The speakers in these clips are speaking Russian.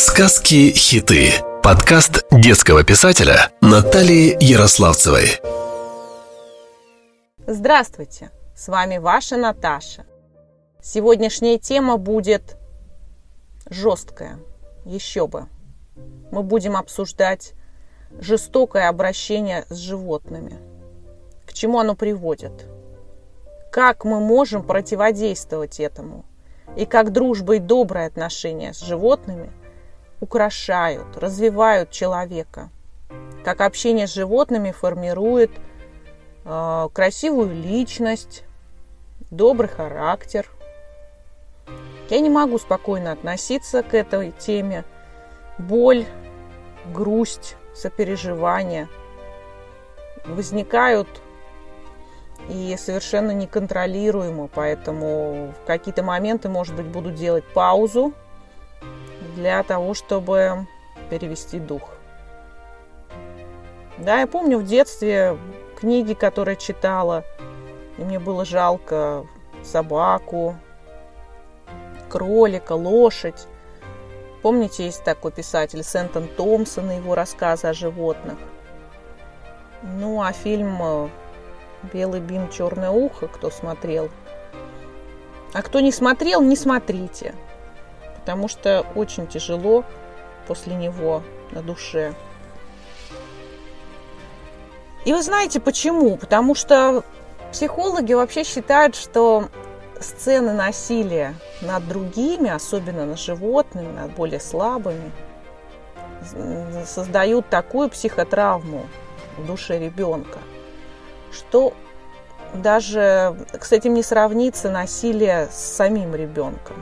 Сказки-хиты. Подкаст детского писателя Натальи Ярославцевой. Здравствуйте, с вами ваша Наташа. Сегодняшняя тема будет жесткая, еще бы. Мы будем обсуждать жестокое обращение с животными. К чему оно приводит? Как мы можем противодействовать этому? И как дружба и добрые отношения с животными украшают, развивают человека. Как общение с животными формирует э, красивую личность, добрый характер. Я не могу спокойно относиться к этой теме. Боль, грусть, сопереживание возникают и совершенно неконтролируемо, поэтому в какие-то моменты, может быть, буду делать паузу для того, чтобы перевести дух. Да, я помню в детстве книги, которые читала, и мне было жалко собаку, кролика, лошадь. Помните, есть такой писатель Сентон Томпсон и его рассказы о животных. Ну, а фильм э, «Белый бим, черное ухо», кто смотрел. А кто не смотрел, не смотрите потому что очень тяжело после него на душе. И вы знаете почему? Потому что психологи вообще считают, что сцены насилия над другими, особенно над животными, над более слабыми, создают такую психотравму в душе ребенка, что даже с этим не сравнится насилие с самим ребенком.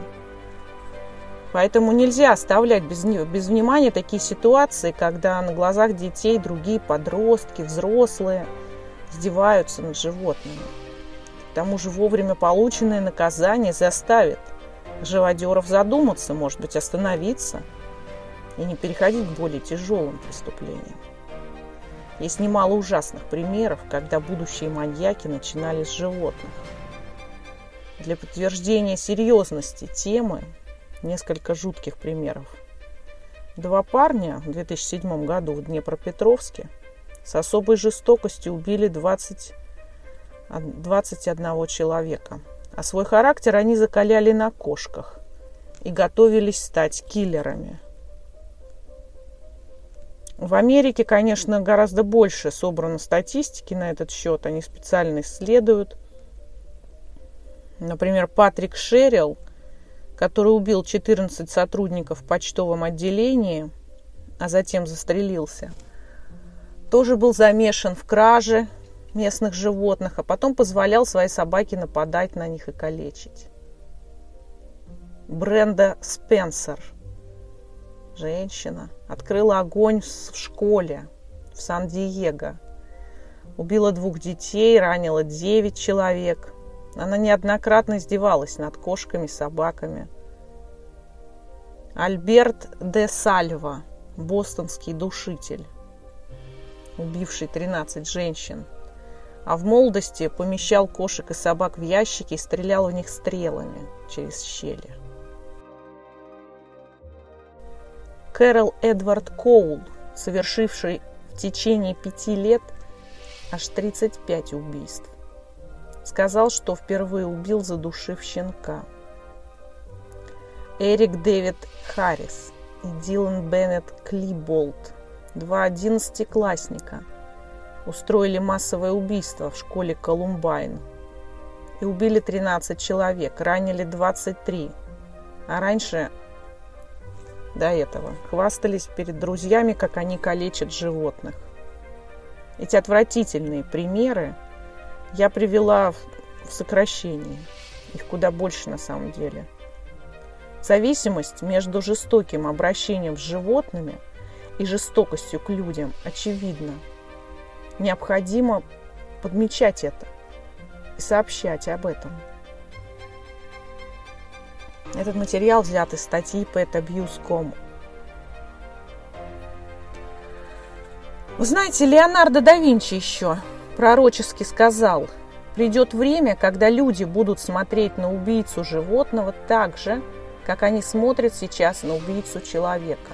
Поэтому нельзя оставлять без, без внимания такие ситуации, когда на глазах детей другие подростки, взрослые издеваются над животными. К тому же вовремя полученное наказание заставит живодеров задуматься, может быть, остановиться и не переходить к более тяжелым преступлениям. Есть немало ужасных примеров, когда будущие маньяки начинали с животных. Для подтверждения серьезности темы несколько жутких примеров. Два парня в 2007 году в Днепропетровске с особой жестокостью убили 20, 21 человека. А свой характер они закаляли на кошках и готовились стать киллерами. В Америке, конечно, гораздо больше собрано статистики на этот счет. Они специально исследуют. Например, Патрик Шерилл который убил 14 сотрудников в почтовом отделении, а затем застрелился, тоже был замешан в краже местных животных, а потом позволял своей собаке нападать на них и калечить. Бренда Спенсер, женщина, открыла огонь в школе в Сан-Диего. Убила двух детей, ранила девять человек – она неоднократно издевалась над кошками, собаками. Альберт де Сальва, бостонский душитель, убивший 13 женщин, а в молодости помещал кошек и собак в ящики и стрелял в них стрелами через щели. Кэрол Эдвард Коул, совершивший в течение пяти лет аж 35 убийств сказал, что впервые убил, задушив щенка. Эрик Дэвид Харрис и Дилан Беннет Клиболт, два одиннадцатиклассника, устроили массовое убийство в школе Колумбайн и убили 13 человек, ранили 23. А раньше до этого хвастались перед друзьями, как они калечат животных. Эти отвратительные примеры я привела в сокращении. Их куда больше на самом деле. Зависимость между жестоким обращением с животными и жестокостью к людям очевидна. Необходимо подмечать это и сообщать об этом. Этот материал взят из статьи petabuse.com. Вы знаете, Леонардо да Винчи еще пророчески сказал, придет время, когда люди будут смотреть на убийцу животного так же, как они смотрят сейчас на убийцу человека.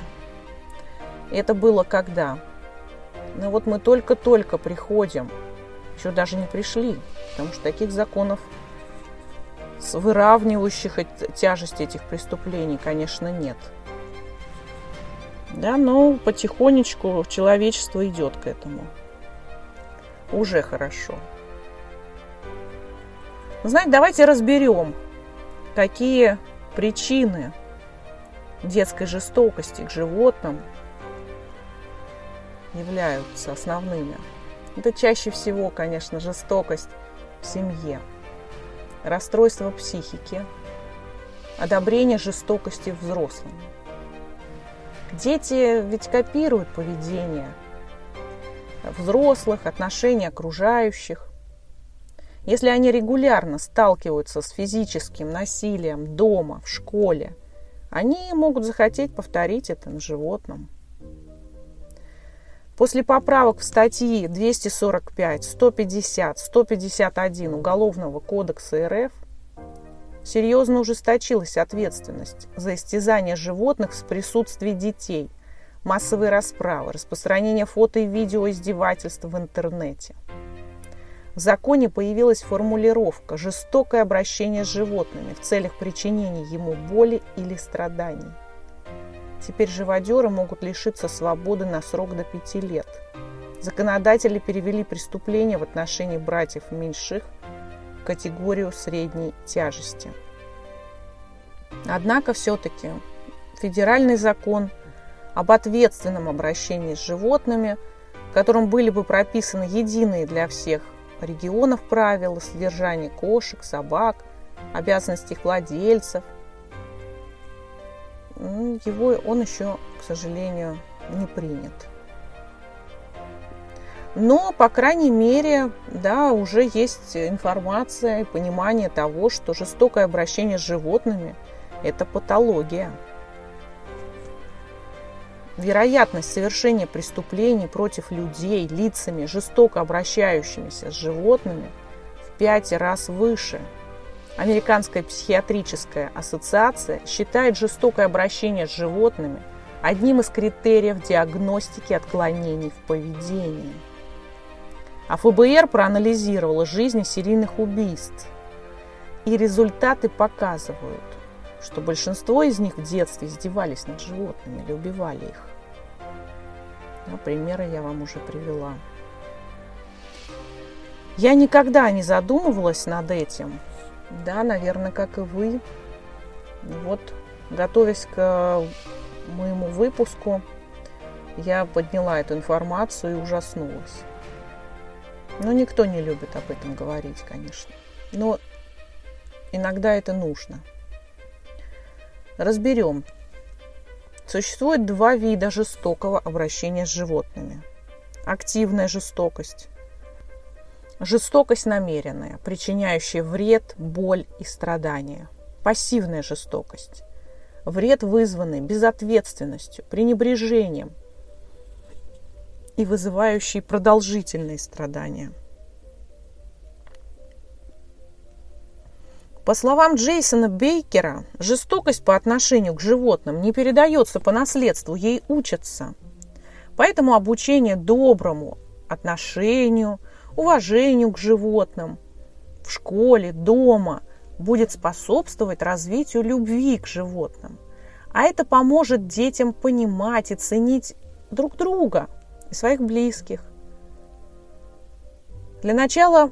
Это было когда? Ну вот мы только-только приходим, еще даже не пришли, потому что таких законов выравнивающих тяжесть этих преступлений, конечно, нет. Да, но потихонечку человечество идет к этому. Уже хорошо. Знаете, давайте разберем, какие причины детской жестокости к животным являются основными. Это чаще всего, конечно, жестокость в семье, расстройство психики, одобрение жестокости взрослыми. Дети ведь копируют поведение взрослых, отношения окружающих. Если они регулярно сталкиваются с физическим насилием дома, в школе, они могут захотеть повторить это на животном. После поправок в статьи 245, 150, 151 Уголовного кодекса РФ серьезно ужесточилась ответственность за истязание животных в присутствии детей, массовые расправы, распространение фото и видео издевательств в интернете. В законе появилась формулировка «жестокое обращение с животными в целях причинения ему боли или страданий». Теперь живодеры могут лишиться свободы на срок до пяти лет. Законодатели перевели преступления в отношении братьев меньших в категорию средней тяжести. Однако все-таки федеральный закон об ответственном обращении с животными, в котором были бы прописаны единые для всех регионов правила содержания кошек, собак, обязанности их владельцев – ну, его он еще, к сожалению, не принят. Но, по крайней мере, да, уже есть информация и понимание того, что жестокое обращение с животными – это патология. Вероятность совершения преступлений против людей лицами, жестоко обращающимися с животными, в пять раз выше – Американская психиатрическая ассоциация считает жестокое обращение с животными одним из критериев диагностики отклонений в поведении. А ФБР проанализировала жизни серийных убийств. И результаты показывают, что большинство из них в детстве издевались над животными или убивали их. Ну, примеры я вам уже привела. Я никогда не задумывалась над этим – да, наверное, как и вы. Вот, готовясь к моему выпуску, я подняла эту информацию и ужаснулась. Но никто не любит об этом говорить, конечно. Но иногда это нужно. Разберем. Существует два вида жестокого обращения с животными. Активная жестокость Жестокость намеренная, причиняющая вред, боль и страдания. Пассивная жестокость. Вред, вызванный безответственностью, пренебрежением и вызывающий продолжительные страдания. По словам Джейсона Бейкера, жестокость по отношению к животным не передается по наследству, ей учатся. Поэтому обучение доброму отношению – уважению к животным в школе, дома будет способствовать развитию любви к животным. А это поможет детям понимать и ценить друг друга и своих близких. Для начала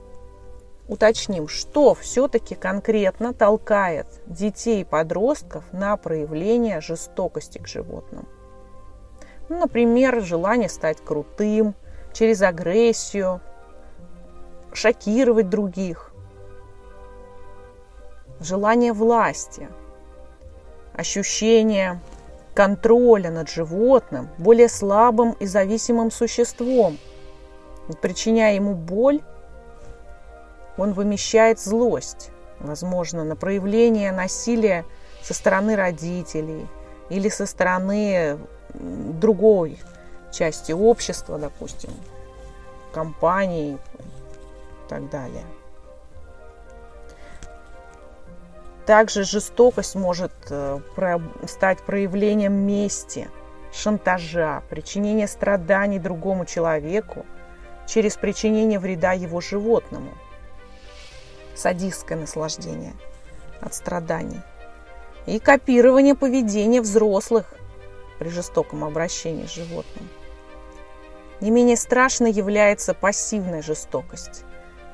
уточним, что все-таки конкретно толкает детей и подростков на проявление жестокости к животным. Ну, например, желание стать крутым через агрессию, шокировать других, желание власти, ощущение контроля над животным, более слабым и зависимым существом. Причиняя ему боль, он вымещает злость, возможно, на проявление насилия со стороны родителей или со стороны другой части общества, допустим, компании, так далее. Также жестокость может э, стать проявлением мести, шантажа, причинения страданий другому человеку через причинение вреда его животному. Садистское наслаждение от страданий. И копирование поведения взрослых при жестоком обращении с животным. Не менее страшной является пассивная жестокость,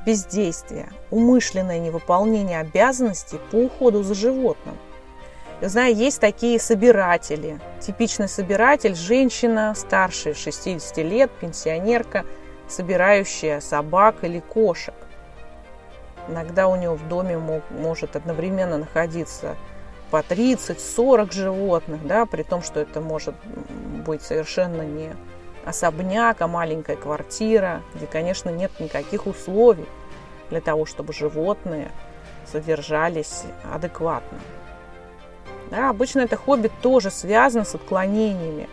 бездействие, умышленное невыполнение обязанностей по уходу за животным. Я знаю, есть такие собиратели. Типичный собиратель – женщина старше 60 лет, пенсионерка, собирающая собак или кошек. Иногда у него в доме мог, может одновременно находиться по 30-40 животных, да, при том, что это может быть совершенно не особняк, а маленькая квартира, где, конечно, нет никаких условий для того, чтобы животные содержались адекватно. Да, обычно это хобби тоже связано с отклонениями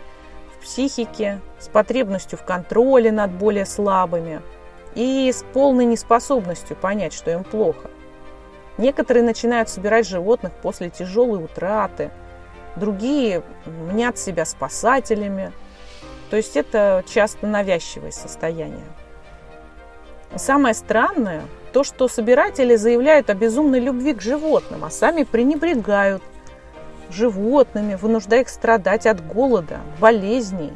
в психике, с потребностью в контроле над более слабыми и с полной неспособностью понять, что им плохо. Некоторые начинают собирать животных после тяжелой утраты, другие мнят себя спасателями. То есть это часто навязчивое состояние. Самое странное то, что собиратели заявляют о безумной любви к животным, а сами пренебрегают животными, вынуждая их страдать от голода, болезней.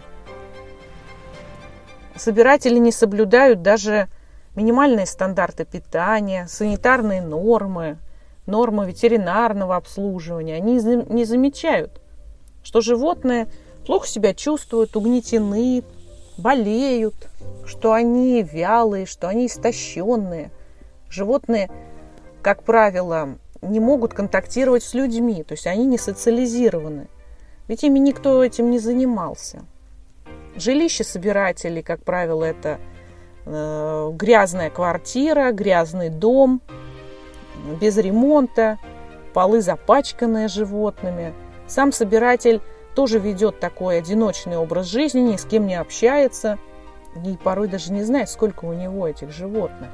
Собиратели не соблюдают даже минимальные стандарты питания, санитарные нормы, нормы ветеринарного обслуживания. Они не замечают, что животные плохо себя чувствуют, угнетены, болеют, что они вялые, что они истощенные. Животные, как правило, не могут контактировать с людьми, то есть они не социализированы. Ведь ими никто этим не занимался. Жилище собирателей, как правило, это Э, грязная квартира, грязный дом, без ремонта, полы запачканные животными. Сам собиратель тоже ведет такой одиночный образ жизни, ни с кем не общается и порой даже не знает, сколько у него этих животных.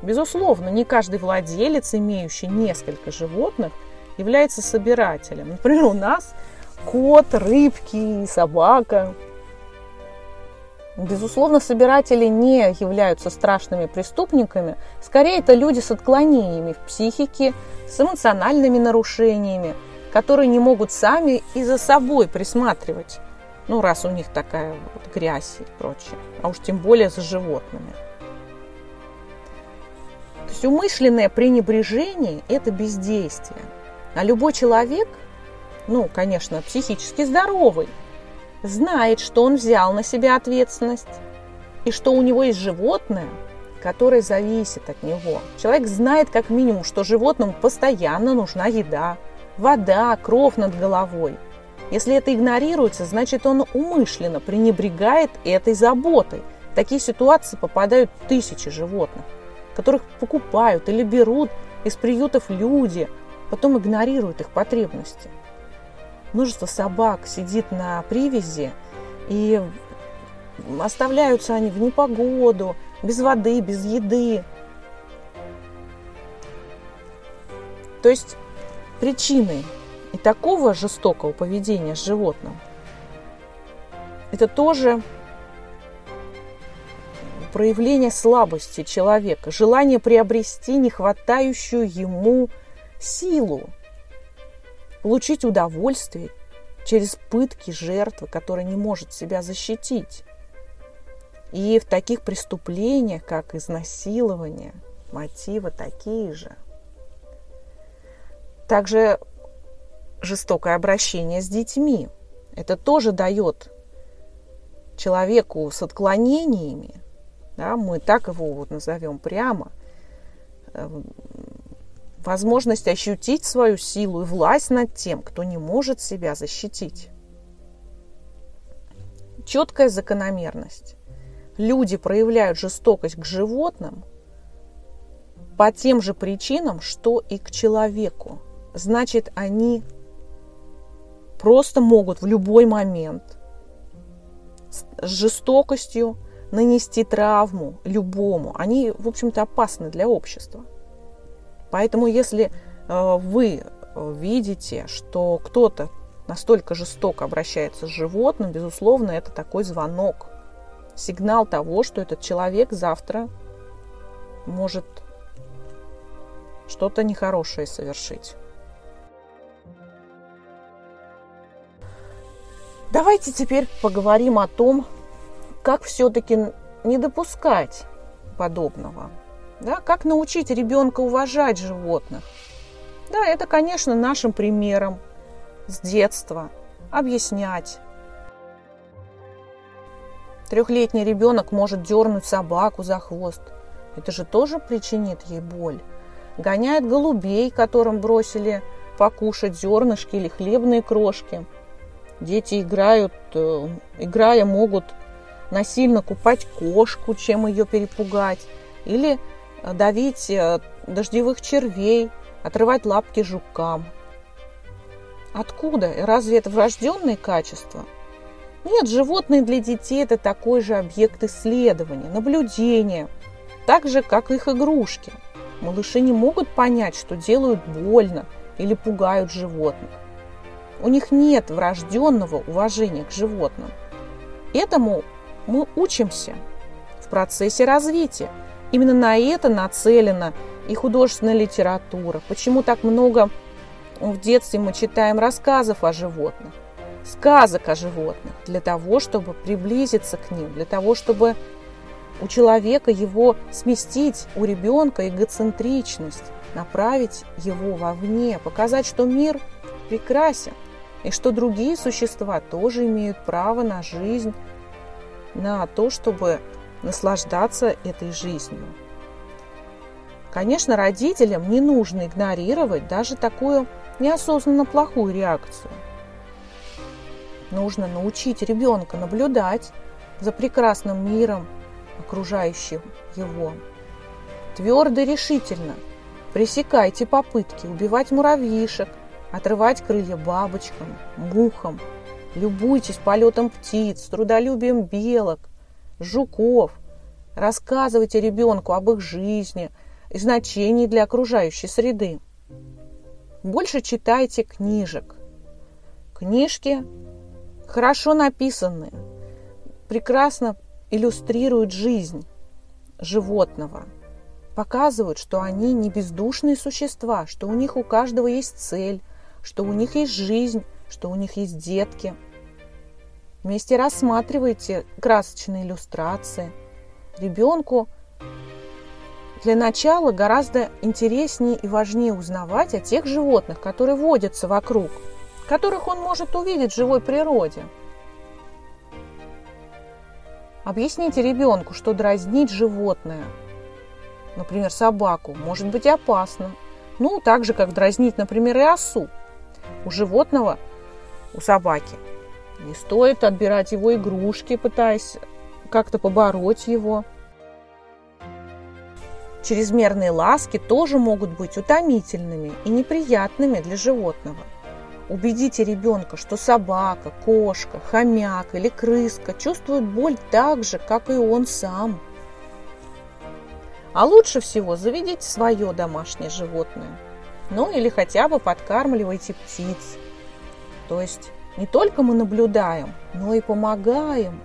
Безусловно, не каждый владелец, имеющий несколько животных, является собирателем. Например, у нас кот, рыбки, собака – Безусловно, собиратели не являются страшными преступниками. Скорее, это люди с отклонениями в психике, с эмоциональными нарушениями, которые не могут сами и за собой присматривать. Ну, раз у них такая вот грязь и прочее. А уж тем более за животными. То есть умышленное пренебрежение – это бездействие. А любой человек, ну, конечно, психически здоровый – знает, что он взял на себя ответственность и что у него есть животное, которое зависит от него. Человек знает как минимум, что животному постоянно нужна еда, вода, кровь над головой. Если это игнорируется, значит он умышленно пренебрегает этой заботой. В такие ситуации попадают тысячи животных, которых покупают или берут из приютов люди, потом игнорируют их потребности множество собак сидит на привязи, и оставляются они в непогоду, без воды, без еды. То есть причины и такого жестокого поведения с животным это тоже проявление слабости человека, желание приобрести нехватающую ему силу, получить удовольствие через пытки жертвы, которая не может себя защитить. И в таких преступлениях, как изнасилование, мотивы такие же. Также жестокое обращение с детьми. Это тоже дает человеку с отклонениями, да, мы так его вот назовем прямо, эм, возможность ощутить свою силу и власть над тем, кто не может себя защитить. Четкая закономерность. Люди проявляют жестокость к животным по тем же причинам, что и к человеку. Значит, они просто могут в любой момент с жестокостью нанести травму любому. Они, в общем-то, опасны для общества. Поэтому если э, вы видите, что кто-то настолько жестоко обращается с животным, безусловно, это такой звонок, сигнал того, что этот человек завтра может что-то нехорошее совершить. Давайте теперь поговорим о том, как все-таки не допускать подобного. Да, как научить ребенка уважать животных. Да, это, конечно, нашим примером с детства объяснять. Трехлетний ребенок может дернуть собаку за хвост. Это же тоже причинит ей боль. Гоняет голубей, которым бросили покушать зернышки или хлебные крошки. Дети играют, э, играя, могут насильно купать кошку, чем ее перепугать, или давить э, дождевых червей, отрывать лапки жукам. Откуда? Разве это врожденные качества? Нет, животные для детей это такой же объект исследования, наблюдения, так же, как их игрушки. Малыши не могут понять, что делают больно или пугают животных. У них нет врожденного уважения к животным. Этому мы учимся в процессе развития. Именно на это нацелена и художественная литература. Почему так много в детстве мы читаем рассказов о животных, сказок о животных, для того, чтобы приблизиться к ним, для того, чтобы у человека его сместить, у ребенка эгоцентричность, направить его вовне, показать, что мир прекрасен, и что другие существа тоже имеют право на жизнь, на то, чтобы наслаждаться этой жизнью. Конечно, родителям не нужно игнорировать даже такую неосознанно плохую реакцию. Нужно научить ребенка наблюдать за прекрасным миром, окружающим его. Твердо и решительно пресекайте попытки убивать муравьишек, отрывать крылья бабочкам, мухам. Любуйтесь полетом птиц, трудолюбием белок, жуков. Рассказывайте ребенку об их жизни и значении для окружающей среды. Больше читайте книжек. Книжки хорошо написанные, прекрасно иллюстрируют жизнь животного, показывают, что они не бездушные существа, что у них у каждого есть цель, что у них есть жизнь, что у них есть детки. Вместе рассматривайте красочные иллюстрации. Ребенку для начала гораздо интереснее и важнее узнавать о тех животных, которые водятся вокруг, которых он может увидеть в живой природе. Объясните ребенку, что дразнить животное, например, собаку, может быть опасно. Ну, так же, как дразнить, например, и осу. У животного, у собаки, не стоит отбирать его игрушки, пытаясь как-то побороть его. Чрезмерные ласки тоже могут быть утомительными и неприятными для животного. Убедите ребенка, что собака, кошка, хомяк или крыска чувствуют боль так же, как и он сам. А лучше всего заведите свое домашнее животное. Ну или хотя бы подкармливайте птиц. То есть не только мы наблюдаем, но и помогаем.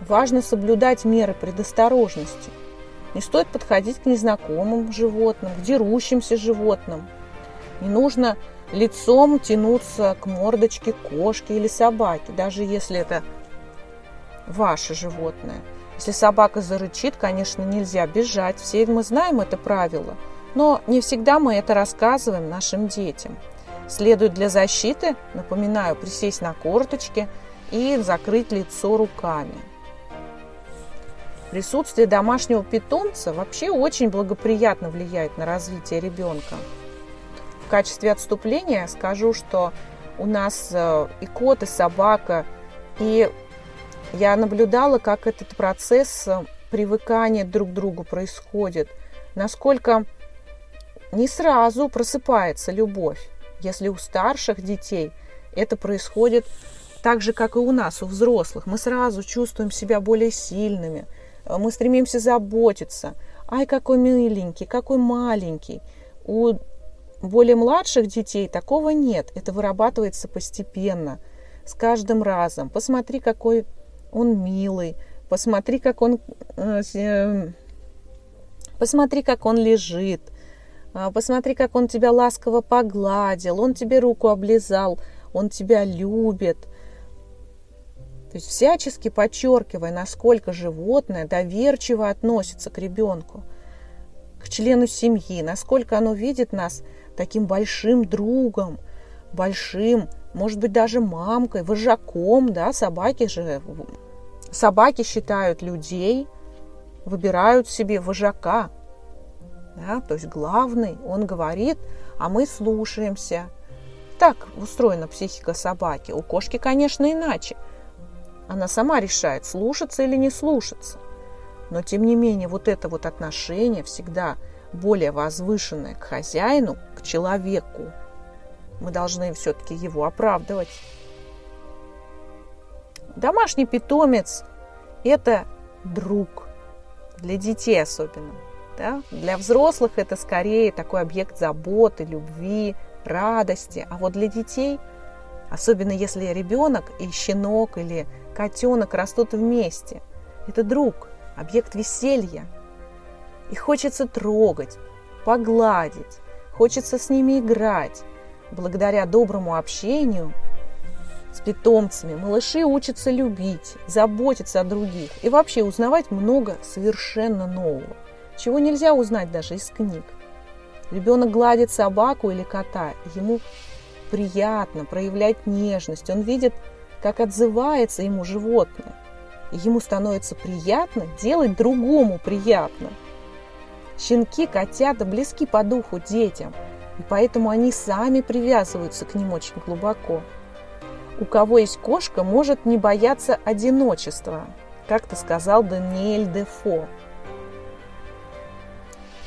Важно соблюдать меры предосторожности – не стоит подходить к незнакомым животным, к дерущимся животным. Не нужно лицом тянуться к мордочке кошки или собаки, даже если это ваше животное. Если собака зарычит, конечно, нельзя бежать. Все мы знаем это правило. Но не всегда мы это рассказываем нашим детям. Следует для защиты, напоминаю, присесть на корточки и закрыть лицо руками. Присутствие домашнего питомца вообще очень благоприятно влияет на развитие ребенка. В качестве отступления скажу, что у нас э, и кот, и собака, и я наблюдала, как этот процесс э, привыкания друг к другу происходит, насколько не сразу просыпается любовь. Если у старших детей это происходит так же, как и у нас, у взрослых, мы сразу чувствуем себя более сильными – Э, мы стремимся заботиться. Ай, какой миленький, какой маленький. У более младших детей такого нет. Это вырабатывается постепенно, с каждым разом. Посмотри, какой он милый, посмотри, как он, э, э, посмотри, как он лежит, посмотри, как он тебя ласково погладил, он тебе руку облизал, он тебя любит. То есть всячески подчеркивая, насколько животное доверчиво относится к ребенку, к члену семьи, насколько оно видит нас таким большим другом, большим, может быть, даже мамкой, вожаком, да, собаки же, собаки считают людей, выбирают себе вожака, да, то есть главный, он говорит, а мы слушаемся. Так устроена психика собаки. У кошки, конечно, иначе. Она сама решает, слушаться или не слушаться. Но, тем не менее, вот это вот отношение всегда более возвышенное к хозяину, к человеку. Мы должны все-таки его оправдывать. Домашний питомец – это друг, для детей особенно. Да? Для взрослых это скорее такой объект заботы, любви, радости. А вот для детей, особенно если ребенок и щенок или котенок растут вместе, это друг, объект веселья – и хочется трогать, погладить, хочется с ними играть. Благодаря доброму общению с питомцами малыши учатся любить, заботиться о других и вообще узнавать много совершенно нового, чего нельзя узнать даже из книг. Ребенок гладит собаку или кота, ему приятно проявлять нежность, он видит, как отзывается ему животное. И ему становится приятно делать другому приятно – Щенки, котята близки по духу детям, и поэтому они сами привязываются к ним очень глубоко. У кого есть кошка, может не бояться одиночества, как-то сказал Даниэль Дефо.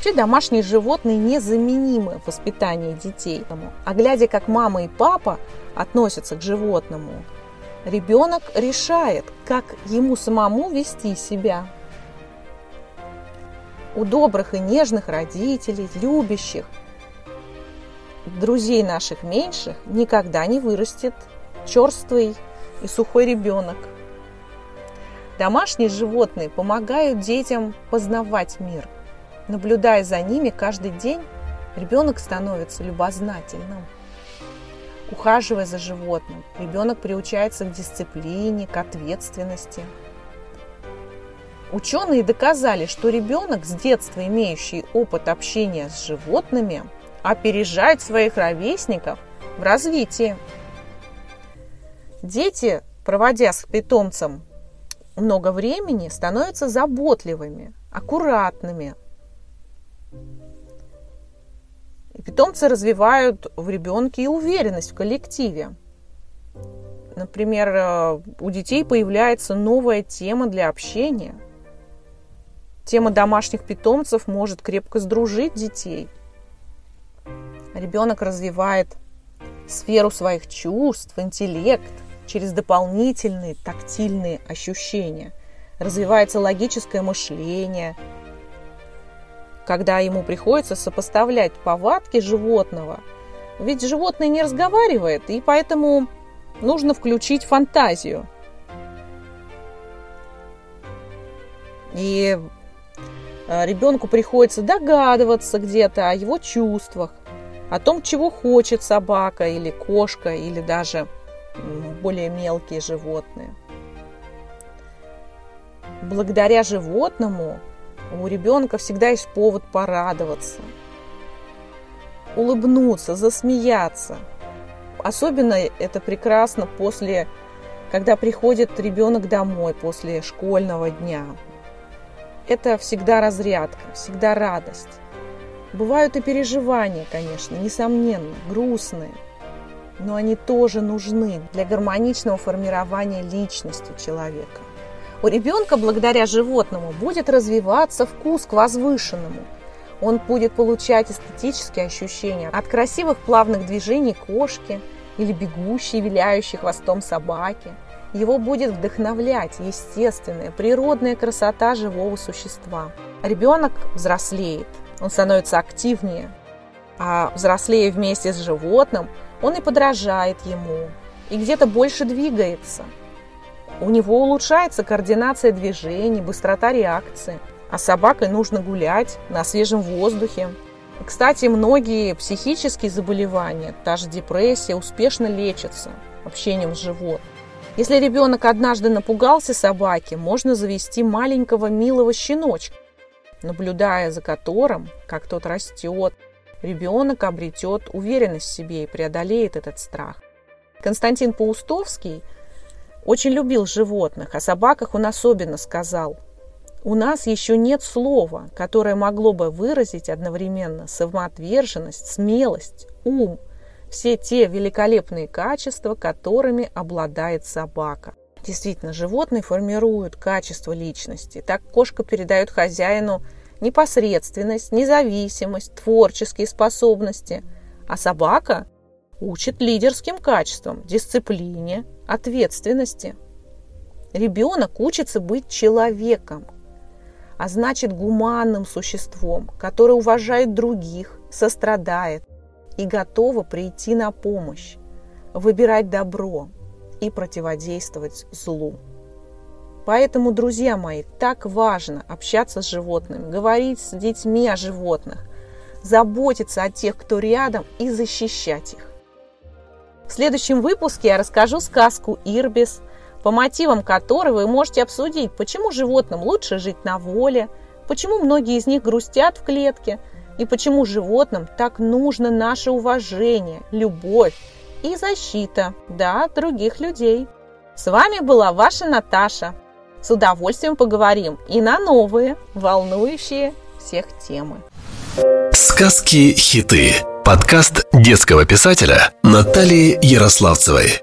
Вообще домашние животные незаменимы в воспитании детей. А глядя, как мама и папа относятся к животному, ребенок решает, как ему самому вести себя у добрых и нежных родителей, любящих, друзей наших меньших никогда не вырастет черствый и сухой ребенок. Домашние животные помогают детям познавать мир. Наблюдая за ними каждый день, ребенок становится любознательным. Ухаживая за животным, ребенок приучается к дисциплине, к ответственности – Ученые доказали, что ребенок с детства имеющий опыт общения с животными опережает своих ровесников в развитии. Дети, проводя с питомцем много времени, становятся заботливыми, аккуратными. Питомцы развивают в ребенке и уверенность в коллективе. Например, э, у детей появляется новая тема для общения – Тема домашних питомцев может крепко сдружить детей. Ребенок развивает сферу своих чувств, интеллект через дополнительные тактильные ощущения. Развивается логическое мышление, когда ему приходится сопоставлять повадки животного. Ведь животное не разговаривает, и поэтому нужно включить фантазию. И Э, ребенку приходится догадываться где-то о его чувствах, о том, чего хочет собака или кошка, или даже более мелкие животные. Благодаря животному у ребенка всегда есть повод порадоваться, улыбнуться, засмеяться. Особенно это прекрасно после, когда приходит ребенок домой после школьного дня, это всегда разрядка, всегда радость. Бывают и переживания, конечно, несомненно, грустные, но они тоже нужны для гармоничного формирования личности человека. У ребенка благодаря животному будет развиваться вкус к возвышенному. Он будет получать эстетические ощущения от красивых плавных движений кошки или бегущей, виляющей хвостом собаки – его будет вдохновлять естественная, природная красота живого существа. Ребенок взрослеет, он становится активнее, А взрослея вместе с животным, он и подражает ему, и где-то больше двигается. У него улучшается координация движений, быстрота реакции. А собакой нужно гулять на свежем воздухе. Кстати, многие психические заболевания, та же депрессия, успешно лечатся общением с животным. Если ребенок однажды напугался собаки, можно завести маленького милого щеночка, наблюдая за которым, как тот растет, ребенок обретет уверенность в себе и преодолеет этот страх. Константин Паустовский очень любил животных, о собаках он особенно сказал. У нас еще нет слова, которое могло бы выразить одновременно самоотверженность, смелость, ум, все те великолепные качества, которыми обладает собака. Действительно, животные формируют качество личности. Так кошка передает хозяину непосредственность, независимость, творческие способности, а собака учит лидерским качествам, дисциплине, ответственности. Ребенок учится быть человеком, а значит гуманным существом, которое уважает других, сострадает и готово прийти на помощь, выбирать добро и противодействовать злу. Поэтому, друзья мои, так важно общаться с животными, говорить с детьми о животных, заботиться о тех, кто рядом, и защищать их. В следующем выпуске я расскажу сказку «Ирбис», по мотивам которой вы можете обсудить, почему животным лучше жить на воле, почему многие из них грустят в клетке и почему животным так нужно наше уважение, любовь и защита, да, других людей. С вами была ваша Наташа. С удовольствием поговорим и на новые, волнующие всех темы. Сказки-хиты. Подкаст детского писателя Натальи Ярославцевой.